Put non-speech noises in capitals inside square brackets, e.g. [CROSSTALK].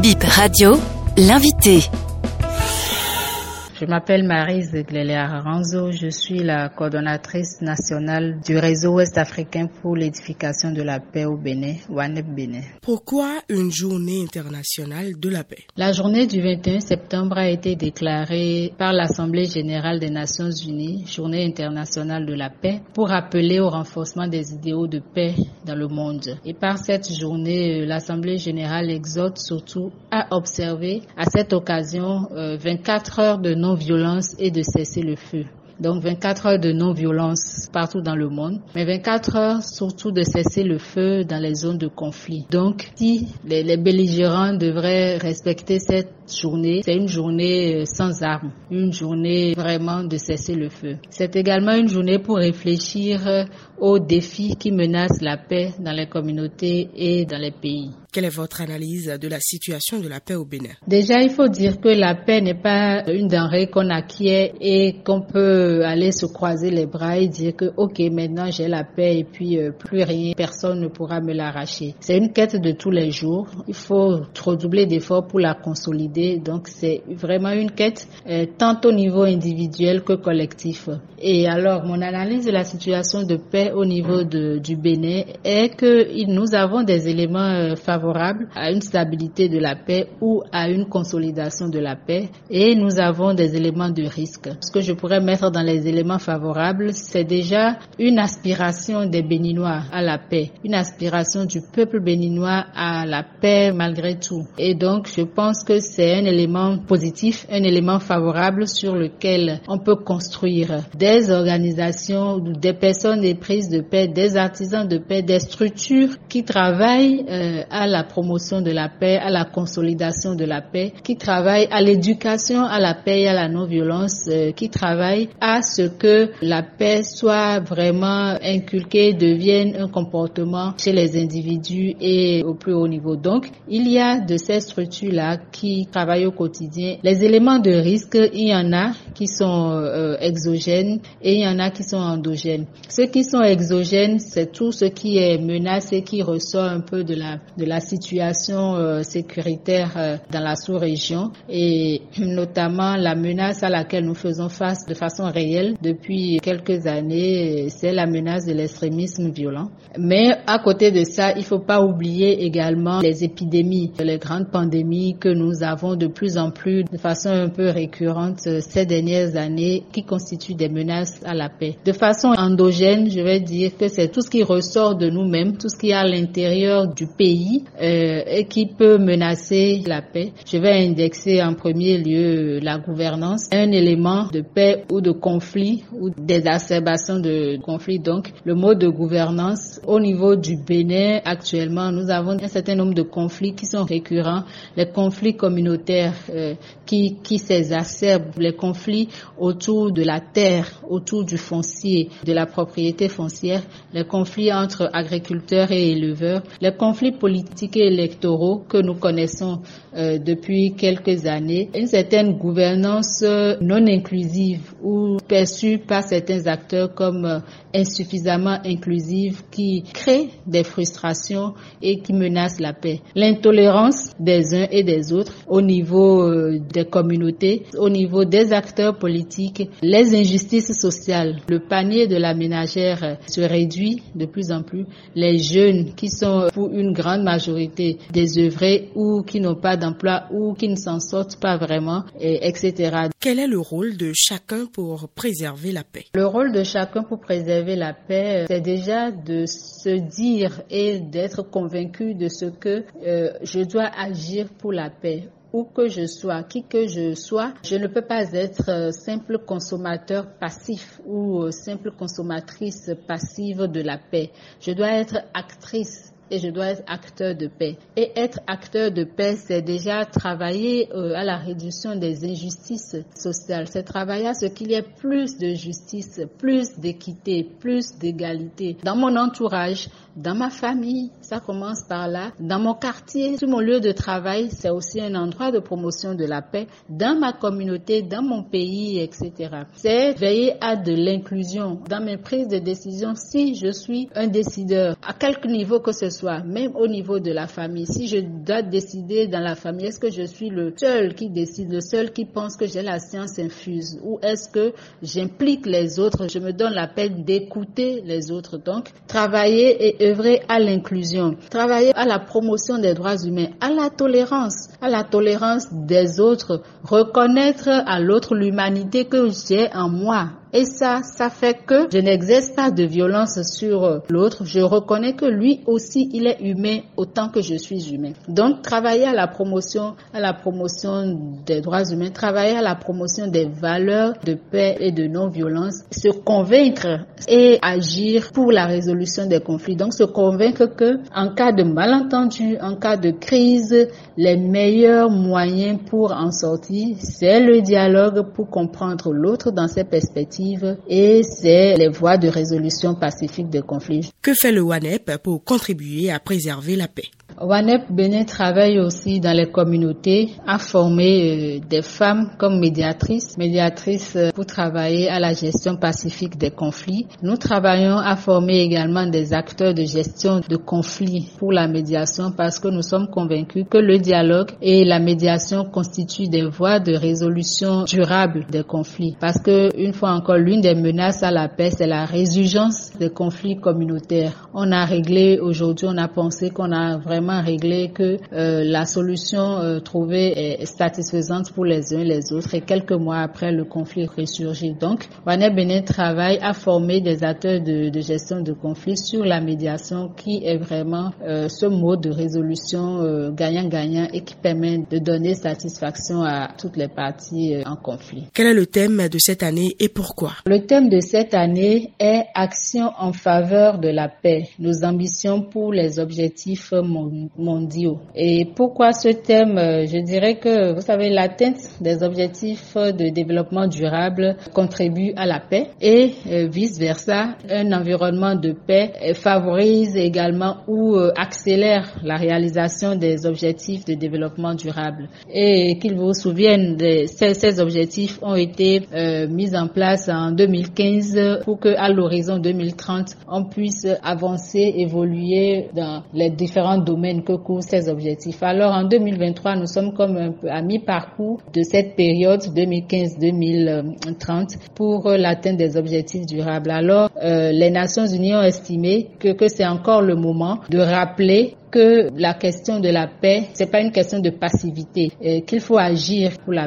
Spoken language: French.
Bip Radio, l'invité. Je m'appelle Marise Gléléa Ranzo, je suis la coordonnatrice nationale du réseau ouest-africain pour l'édification de la paix au Bénin, WANEP Bénin. Pourquoi une journée internationale de la paix? La journée du 21 septembre a été déclarée par l'Assemblée générale des Nations unies, journée internationale de la paix, pour appeler au renforcement des idéaux de paix dans le monde. Et par cette journée, l'Assemblée générale exhorte surtout à observer à cette occasion 24 heures de non non-violence et de cesser le feu. Donc 24 heures de non-violence partout dans le monde, mais 24 heures surtout de cesser le feu dans les zones de conflit. Donc si les, les belligérants devraient respecter cette journée, c'est une journée sans armes, une journée vraiment de cesser le feu. C'est également une journée pour réfléchir aux défis qui menacent la paix dans les communautés et dans les pays. Quelle est votre analyse de la situation de la paix au Bénin? Déjà, il faut dire que la paix n'est pas une denrée qu'on acquiert et qu'on peut aller se croiser les bras et dire que ok, maintenant j'ai la paix et puis euh, plus rien, personne ne pourra me l'arracher. C'est une quête de tous les jours. Il faut redoubler d'efforts pour la consolider. Donc c'est vraiment une quête euh, tant au niveau individuel que collectif. Et alors, mon analyse de la situation de paix au niveau du Bénin est que nous avons des éléments euh, favorables à une stabilité de la paix ou à une consolidation de la paix et nous avons des éléments de risque. Ce que je pourrais mettre dans les éléments favorables, c'est déjà une aspiration des Béninois à la paix, une aspiration du peuple béninois à la paix malgré tout. Et donc, je pense que c'est un élément positif, un élément favorable sur lequel on peut construire des organisations, des personnes des prises de paix, des artisans de paix, des structures qui travaillent euh, à la promotion de la paix, à la consolidation de la paix, qui travaillent à l'éducation à la paix et à la non-violence, euh, qui travaillent à ce que la paix soit vraiment inculquée, devienne un comportement chez les individus et au plus haut niveau. Donc, il y a de ces structures-là qui travaillent au quotidien. Les éléments de risque, il y en a qui sont euh, exogènes et il y en a qui sont endogènes. Ceux qui sont exogènes, c'est tout ce qui est menacé, qui ressort un peu de la de la situation euh, sécuritaire euh, dans la sous-région et [CLEARS THROAT] notamment la menace à laquelle nous faisons face de façon réelle depuis quelques années, c'est la menace de l'extrémisme violent. Mais à côté de ça, il faut pas oublier également les épidémies, les grandes pandémies que nous avons de plus en plus de façon un peu récurrente ces dernières années qui constituent des menaces à la paix. De façon endogène, je vais dire que c'est tout ce qui ressort de nous-mêmes, tout ce qui est à l'intérieur du pays euh, et qui peut menacer la paix. Je vais indexer en premier lieu la gouvernance, un élément de paix ou de conflit ou d'exacerbation de conflit. Donc, le mot de gouvernance au niveau du Bénin actuellement, nous avons un certain nombre de conflits qui sont récurrents, les conflits communautaires euh, qui qui s'exacerbent, les conflits autour de la terre, autour du foncier, de la propriété foncière, les conflits entre agriculteurs et éleveurs, les conflits politiques et électoraux que nous connaissons euh, depuis quelques années, une certaine gouvernance euh, non inclusive ou perçue par certains acteurs comme insuffisamment inclusive qui crée des frustrations et qui menace la paix. L'intolérance des uns et des autres au niveau euh, des communautés, au niveau des acteurs politiques, les injustices sociales. Le panier de la ménagère se réduit de plus en plus. Les jeunes qui sont pour une grande majorité désœuvrés ou qui n'ont pas d'emploi ou qui ne s'en sortent pas vraiment, et etc. Quel est le rôle de chacun pour préserver la paix? Le rôle de chacun pour préserver la paix, c'est déjà de se dire et d'être convaincu de ce que euh, je dois agir pour la paix où que je sois, qui que je sois, je ne peux pas être euh, simple consommateur passif ou euh, simple consommatrice passive de la paix. Je dois être actrice et je dois être acteur de paix. Et être acteur de paix, c'est déjà travailler euh, à la réduction des injustices sociales. C'est travailler à ce qu'il y ait plus de justice, plus d'équité, plus d'égalité dans mon entourage, dans ma famille, ça commence par là, dans mon quartier, sur mon lieu de travail, c'est aussi un endroit de promotion de la paix, dans ma communauté, dans mon pays, etc. C'est veiller à de l'inclusion dans mes prises de décision si je suis un décideur, à quelque niveau que ce soit soit, même au niveau de la famille. Si je dois décider dans la famille, est-ce que je suis le seul qui décide, le seul qui pense que j'ai la science infuse ou est-ce que j'implique les autres, je me donne la peine d'écouter les autres. Donc, travailler et œuvrer à l'inclusion, travailler à la promotion des droits humains, à la tolérance, à la tolérance des autres, reconnaître à l'autre l'humanité que j'ai en moi et ça, ça fait que je n'exerce pas de violence sur l'autre. Je reconnais que lui aussi, il est humain autant que je suis humain. Donc, travailler à la promotion, à la promotion des droits humains, travailler à la promotion des valeurs de paix et de non-violence, se convaincre et agir pour la résolution des conflits. Donc, se convaincre que, en cas de malentendu, en cas de crise, les meilleurs moyens pour en sortir, c'est le dialogue pour comprendre l'autre dans ses perspectives et c'est les voies de résolution pacifique des conflits. Que fait le WANEP pour contribuer à préserver la paix? WANEP Bénin travaille aussi dans les communautés à former euh, des femmes comme médiatrices, médiatrices euh, pour travailler à la gestion pacifique des conflits. Nous travaillons à former également des acteurs de gestion de conflits pour la médiation parce que nous sommes convaincus que le dialogue et la médiation constituent des voies de résolution durable des conflits. Parce que, une fois encore, l'une des menaces à la paix, c'est la résurgence des conflits communautaires. On a réglé aujourd'hui, on a pensé qu'on a vraiment réglé, que euh, la solution euh, trouvée est satisfaisante pour les uns et les autres. Et quelques mois après, le conflit ressurgit. Donc, Wanet Benin travaille à former des acteurs de, de, gestion de conflits sur la médiation, qui est vraiment euh, ce mode de résolution gagnant-gagnant et qui permet de donner satisfaction à toutes les parties en conflit. Quel est le thème de cette année et pourquoi? Le thème de cette année est Action en faveur de la paix. Nos ambitions pour les objectifs mondiaux mondiaux. Et pourquoi ce thème? Euh, Je dirais que, vous savez, l'atteinte des objectifs de développement durable contribue à la paix et euh, vice-versa. Un environnement de paix favorise également ou euh, accélère la réalisation des objectifs de développement durable. Et qu'il vous souvienne, ces, ces objectifs ont été mis en place en 2015 pour que à l'horizon 2030, on puisse avancer, évoluer dans les différents domaines que couvrent ces objectifs. Alors en 2023, nous sommes comme un peu à mi-parcours de cette période 2015-2030 pour l'atteinte des objectifs durables. Alors euh, les Nations Unies ont estimé que, que c'est encore le moment de rappeler que la question de la paix, c'est pas une question de passivité, qu'il faut agir pour la